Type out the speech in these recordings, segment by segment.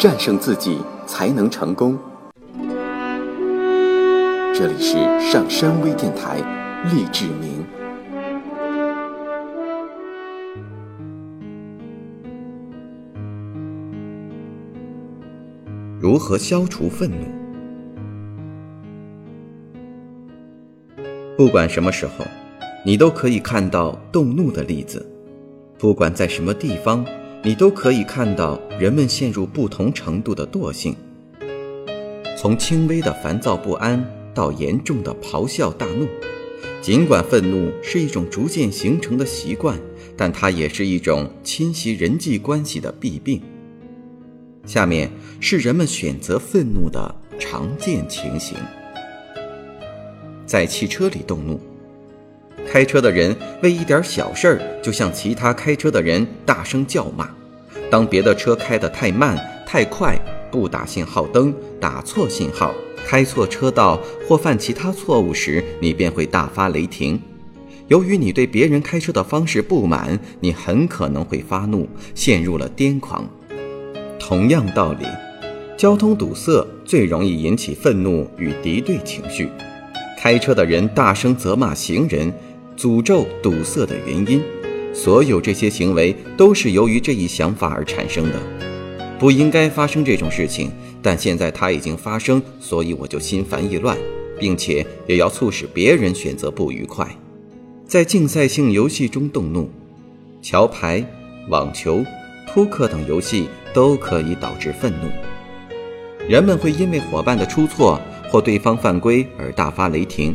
战胜自己才能成功。这里是上山微电台，励志明。如何消除愤怒？不管什么时候，你都可以看到动怒的例子；不管在什么地方，你都可以看到人们陷入不同程度的惰性。从轻微的烦躁不安到严重的咆哮大怒，尽管愤怒是一种逐渐形成的习惯，但它也是一种侵袭人际关系的弊病。下面是人们选择愤怒的常见情形：在汽车里动怒，开车的人为一点小事儿就向其他开车的人大声叫骂；当别的车开得太慢、太快、不打信号灯、打错信号、开错车道或犯其他错误时，你便会大发雷霆。由于你对别人开车的方式不满，你很可能会发怒，陷入了癫狂。同样道理，交通堵塞最容易引起愤怒与敌对情绪。开车的人大声责骂行人，诅咒堵塞的原因，所有这些行为都是由于这一想法而产生的。不应该发生这种事情，但现在它已经发生，所以我就心烦意乱，并且也要促使别人选择不愉快。在竞赛性游戏中动怒，桥牌、网球。扑克等游戏都可以导致愤怒。人们会因为伙伴的出错或对方犯规而大发雷霆。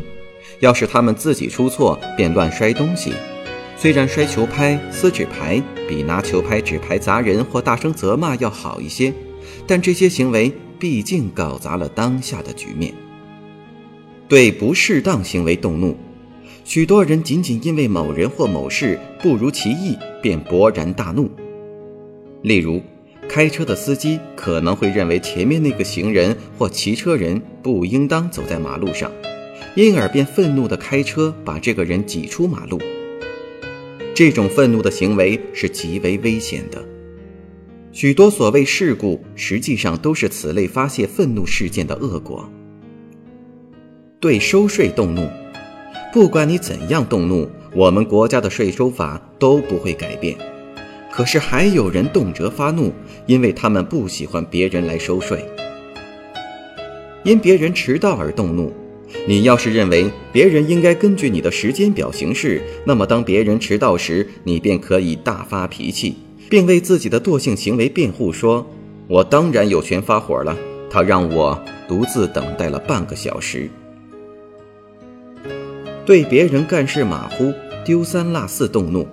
要是他们自己出错，便乱摔东西。虽然摔球拍、撕纸牌比拿球拍、纸牌砸人或大声责骂要好一些，但这些行为毕竟搞砸了当下的局面。对不适当行为动怒，许多人仅仅因为某人或某事不如其意，便勃然大怒。例如，开车的司机可能会认为前面那个行人或骑车人不应当走在马路上，因而便愤怒地开车把这个人挤出马路。这种愤怒的行为是极为危险的。许多所谓事故实际上都是此类发泄愤怒事件的恶果。对收税动怒，不管你怎样动怒，我们国家的税收法都不会改变。可是还有人动辄发怒，因为他们不喜欢别人来收税。因别人迟到而动怒，你要是认为别人应该根据你的时间表行事，那么当别人迟到时，你便可以大发脾气，并为自己的惰性行为辩护，说：“我当然有权发火了，他让我独自等待了半个小时。”对别人干事马虎、丢三落四动怒。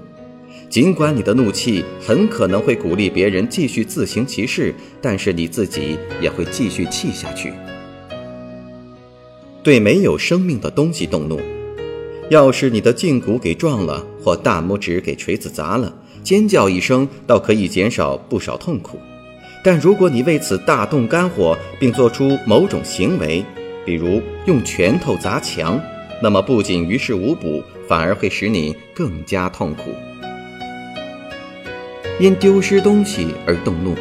尽管你的怒气很可能会鼓励别人继续自行其事，但是你自己也会继续气下去。对没有生命的东西动怒，要是你的胫骨给撞了，或大拇指给锤子砸了，尖叫一声倒可以减少不少痛苦。但如果你为此大动肝火，并做出某种行为，比如用拳头砸墙，那么不仅于事无补，反而会使你更加痛苦。因丢失东西而动怒，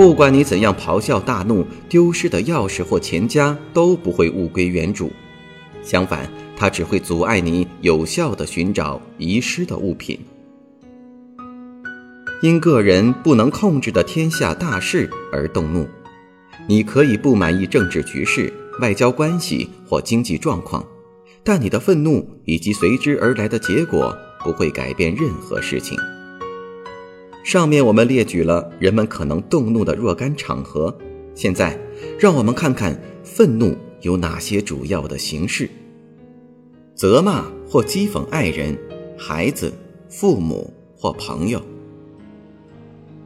不管你怎样咆哮大怒，丢失的钥匙或钱夹都不会物归原主，相反，它只会阻碍你有效地寻找遗失的物品。因个人不能控制的天下大事而动怒，你可以不满意政治局势、外交关系或经济状况，但你的愤怒以及随之而来的结果不会改变任何事情。上面我们列举了人们可能动怒的若干场合，现在让我们看看愤怒有哪些主要的形式：责骂或讥讽爱人、孩子、父母或朋友；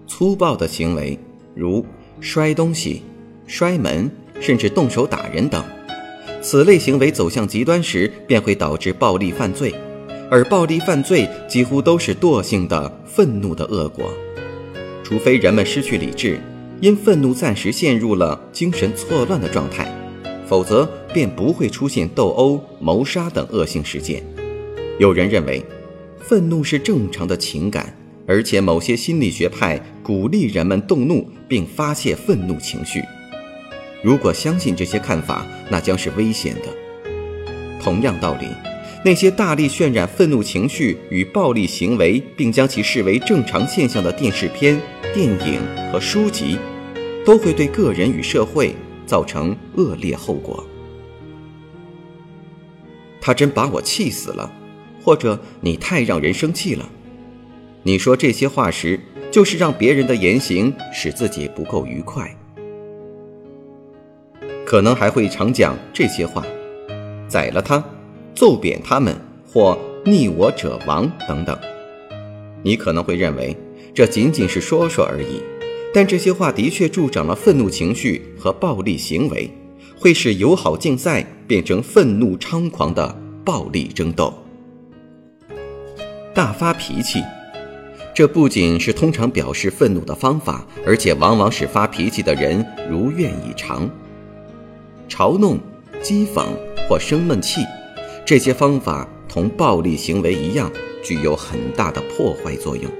粗暴的行为，如摔东西、摔门，甚至动手打人等。此类行为走向极端时，便会导致暴力犯罪。而暴力犯罪几乎都是惰性的愤怒的恶果，除非人们失去理智，因愤怒暂时陷入了精神错乱的状态，否则便不会出现斗殴、谋杀等恶性事件。有人认为，愤怒是正常的情感，而且某些心理学派鼓励人们动怒并发泄愤怒情绪。如果相信这些看法，那将是危险的。同样道理，那些大力渲染愤怒情绪与暴力行为，并将其视为正常现象的电视片、电影和书籍，都会对个人与社会造成恶劣后果。他真把我气死了，或者你太让人生气了。你说这些话时，就是让别人的言行使自己不够愉快。可能还会常讲这些话，宰了他，揍扁他们，或逆我者亡等等。你可能会认为这仅仅是说说而已，但这些话的确助长了愤怒情绪和暴力行为，会使友好竞赛变成愤怒猖狂的暴力争斗。大发脾气，这不仅是通常表示愤怒的方法，而且往往使发脾气的人如愿以偿。嘲弄、讥讽或生闷气，这些方法同暴力行为一样，具有很大的破坏作用。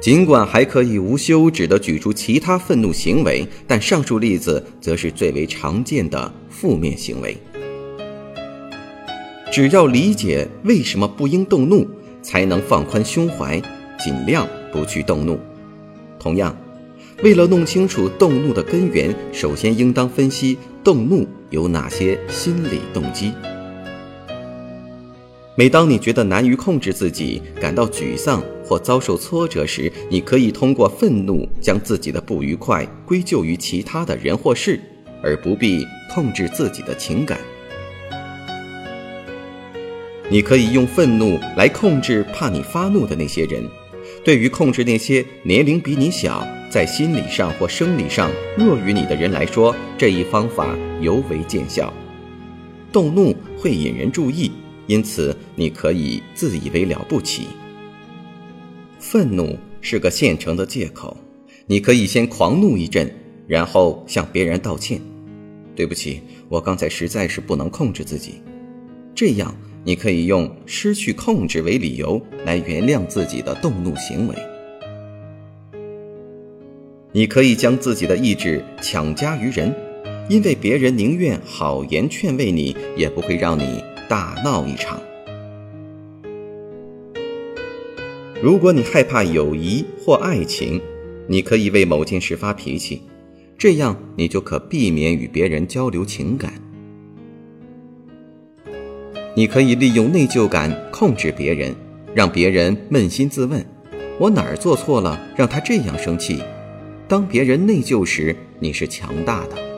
尽管还可以无休止地举出其他愤怒行为，但上述例子则是最为常见的负面行为。只要理解为什么不应动怒，才能放宽胸怀，尽量不去动怒。同样，为了弄清楚动怒的根源，首先应当分析。动怒有哪些心理动机？每当你觉得难于控制自己、感到沮丧或遭受挫折时，你可以通过愤怒将自己的不愉快归咎于其他的人或事，而不必控制自己的情感。你可以用愤怒来控制怕你发怒的那些人。对于控制那些年龄比你小，在心理上或生理上弱于你的人来说，这一方法尤为见效。动怒会引人注意，因此你可以自以为了不起。愤怒是个现成的借口，你可以先狂怒一阵，然后向别人道歉：“对不起，我刚才实在是不能控制自己。”这样。你可以用失去控制为理由来原谅自己的动怒行为。你可以将自己的意志强加于人，因为别人宁愿好言劝慰你，也不会让你大闹一场。如果你害怕友谊或爱情，你可以为某件事发脾气，这样你就可避免与别人交流情感。你可以利用内疚感控制别人，让别人扪心自问：我哪儿做错了，让他这样生气？当别人内疚时，你是强大的。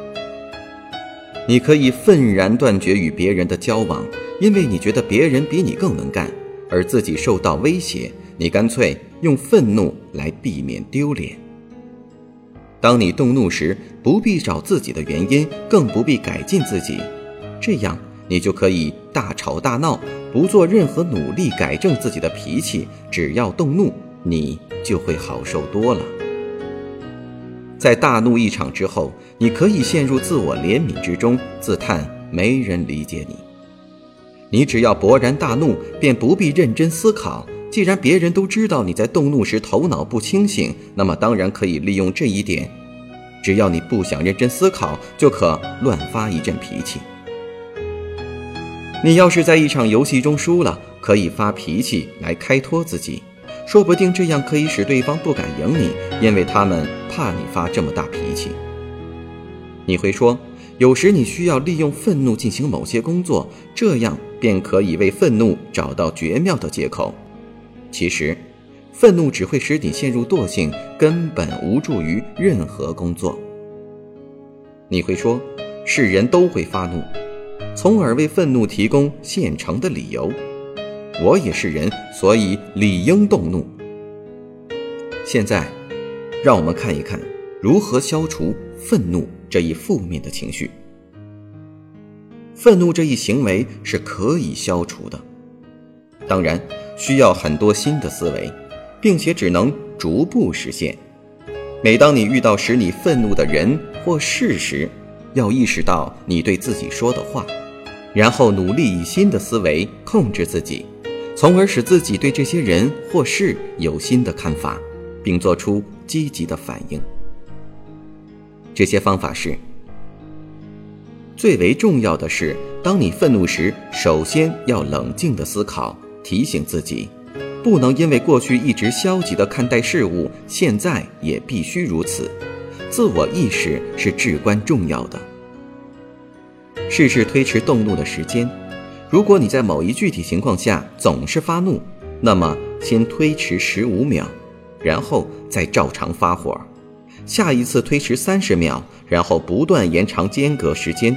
你可以愤然断绝与别人的交往，因为你觉得别人比你更能干，而自己受到威胁，你干脆用愤怒来避免丢脸。当你动怒时，不必找自己的原因，更不必改进自己，这样。你就可以大吵大闹，不做任何努力改正自己的脾气，只要动怒，你就会好受多了。在大怒一场之后，你可以陷入自我怜悯之中，自叹没人理解你。你只要勃然大怒，便不必认真思考。既然别人都知道你在动怒时头脑不清醒，那么当然可以利用这一点。只要你不想认真思考，就可乱发一阵脾气。你要是在一场游戏中输了，可以发脾气来开脱自己，说不定这样可以使对方不敢赢你，因为他们怕你发这么大脾气。你会说，有时你需要利用愤怒进行某些工作，这样便可以为愤怒找到绝妙的借口。其实，愤怒只会使你陷入惰性，根本无助于任何工作。你会说，是人都会发怒。从而为愤怒提供现成的理由。我也是人，所以理应动怒。现在，让我们看一看如何消除愤怒这一负面的情绪。愤怒这一行为是可以消除的，当然需要很多新的思维，并且只能逐步实现。每当你遇到使你愤怒的人或事时，要意识到你对自己说的话。然后努力以新的思维控制自己，从而使自己对这些人或事有新的看法，并做出积极的反应。这些方法是：最为重要的是，当你愤怒时，首先要冷静的思考，提醒自己，不能因为过去一直消极的看待事物，现在也必须如此。自我意识是至关重要的。试试推迟动怒的时间。如果你在某一具体情况下总是发怒，那么先推迟十五秒，然后再照常发火。下一次推迟三十秒，然后不断延长间隔时间。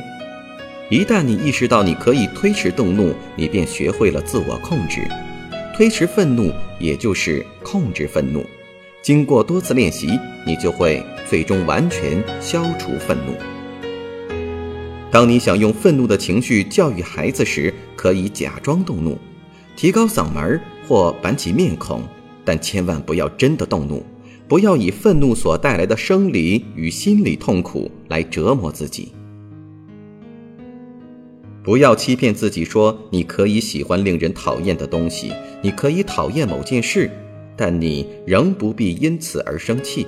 一旦你意识到你可以推迟动怒，你便学会了自我控制。推迟愤怒，也就是控制愤怒。经过多次练习，你就会最终完全消除愤怒。当你想用愤怒的情绪教育孩子时，可以假装动怒，提高嗓门或板起面孔，但千万不要真的动怒。不要以愤怒所带来的生理与心理痛苦来折磨自己。不要欺骗自己说你可以喜欢令人讨厌的东西，你可以讨厌某件事，但你仍不必因此而生气。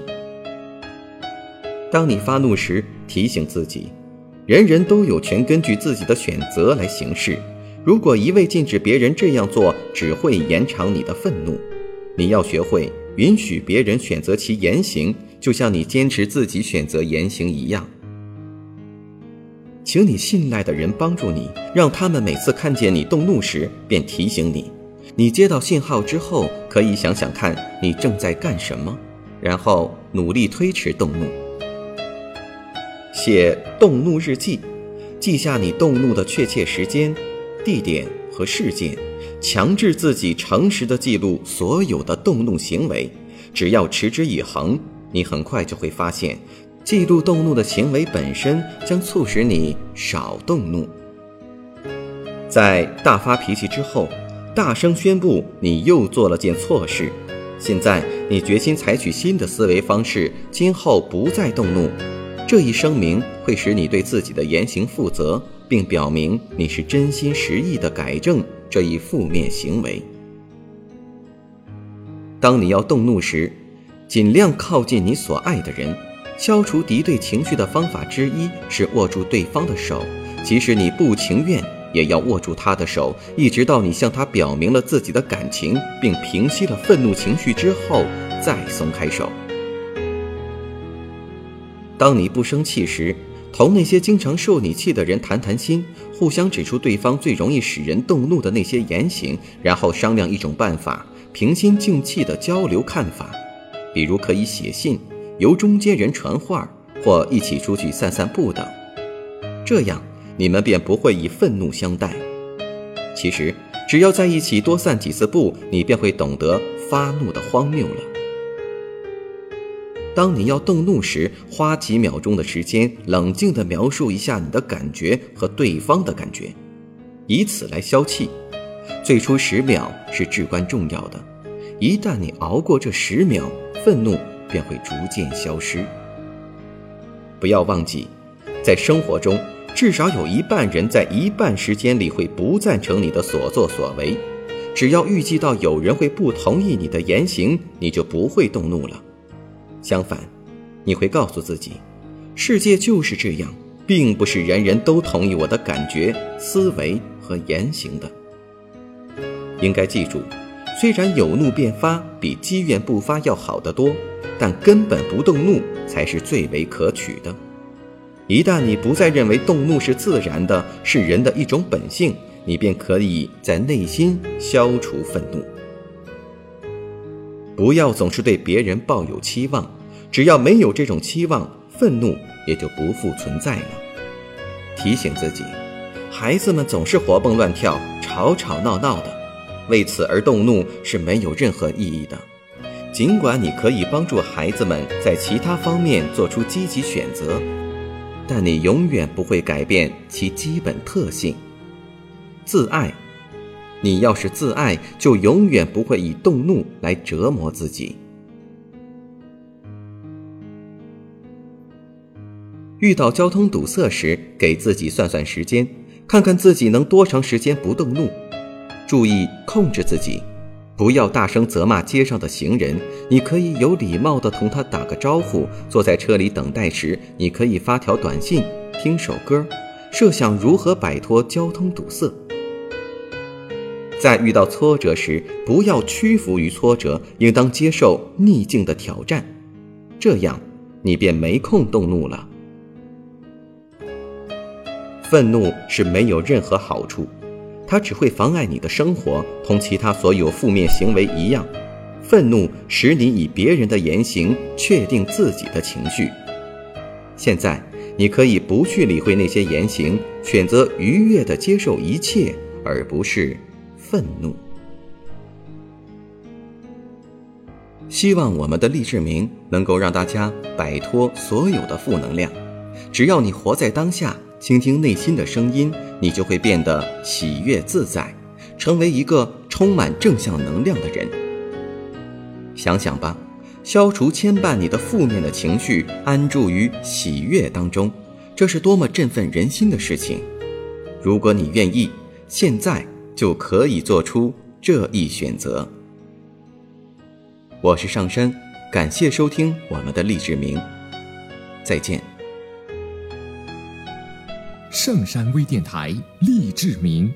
当你发怒时，提醒自己，人人都有权根据自己的选择来行事。如果一味禁止别人这样做，只会延长你的愤怒。你要学会。允许别人选择其言行，就像你坚持自己选择言行一样。请你信赖的人帮助你，让他们每次看见你动怒时便提醒你。你接到信号之后，可以想想看你正在干什么，然后努力推迟动怒。写动怒日记，记下你动怒的确切时间、地点和事件。强制自己诚实的记录所有的动怒行为，只要持之以恒，你很快就会发现，记录动怒的行为本身将促使你少动怒。在大发脾气之后，大声宣布你又做了件错事。现在你决心采取新的思维方式，今后不再动怒。这一声明会使你对自己的言行负责，并表明你是真心实意的改正。这一负面行为。当你要动怒时，尽量靠近你所爱的人。消除敌对情绪的方法之一是握住对方的手，即使你不情愿，也要握住他的手，一直到你向他表明了自己的感情，并平息了愤怒情绪之后，再松开手。当你不生气时，同那些经常受你气的人谈谈心，互相指出对方最容易使人动怒的那些言行，然后商量一种办法，平心静气地交流看法。比如可以写信，由中间人传话，或一起出去散散步等。这样你们便不会以愤怒相待。其实，只要在一起多散几次步，你便会懂得发怒的荒谬了。当你要动怒时，花几秒钟的时间，冷静地描述一下你的感觉和对方的感觉，以此来消气。最初十秒是至关重要的，一旦你熬过这十秒，愤怒便会逐渐消失。不要忘记，在生活中，至少有一半人在一半时间里会不赞成你的所作所为。只要预计到有人会不同意你的言行，你就不会动怒了。相反，你会告诉自己，世界就是这样，并不是人人都同意我的感觉、思维和言行的。应该记住，虽然有怒便发比积怨不发要好得多，但根本不动怒才是最为可取的。一旦你不再认为动怒是自然的，是人的一种本性，你便可以在内心消除愤怒。不要总是对别人抱有期望。只要没有这种期望，愤怒也就不复存在了。提醒自己，孩子们总是活蹦乱跳、吵吵闹闹的，为此而动怒是没有任何意义的。尽管你可以帮助孩子们在其他方面做出积极选择，但你永远不会改变其基本特性——自爱。你要是自爱，就永远不会以动怒来折磨自己。遇到交通堵塞时，给自己算算时间，看看自己能多长时间不动怒。注意控制自己，不要大声责骂街上的行人。你可以有礼貌地同他打个招呼。坐在车里等待时，你可以发条短信，听首歌，设想如何摆脱交通堵塞。在遇到挫折时，不要屈服于挫折，应当接受逆境的挑战，这样你便没空动怒了。愤怒是没有任何好处，它只会妨碍你的生活，同其他所有负面行为一样。愤怒使你以别人的言行确定自己的情绪。现在，你可以不去理会那些言行，选择愉悦地接受一切，而不是愤怒。希望我们的励志名能够让大家摆脱所有的负能量。只要你活在当下。倾听内心的声音，你就会变得喜悦自在，成为一个充满正向能量的人。想想吧，消除牵绊你的负面的情绪，安住于喜悦当中，这是多么振奋人心的事情！如果你愿意，现在就可以做出这一选择。我是上山，感谢收听我们的励志名，再见。上山微电台励志明。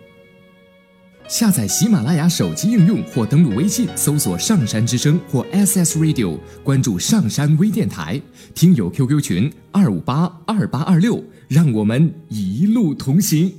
下载喜马拉雅手机应用或登录微信搜索“上山之声”或 SS Radio，关注上山微电台，听友 QQ 群二五八二八二六，让我们一路同行。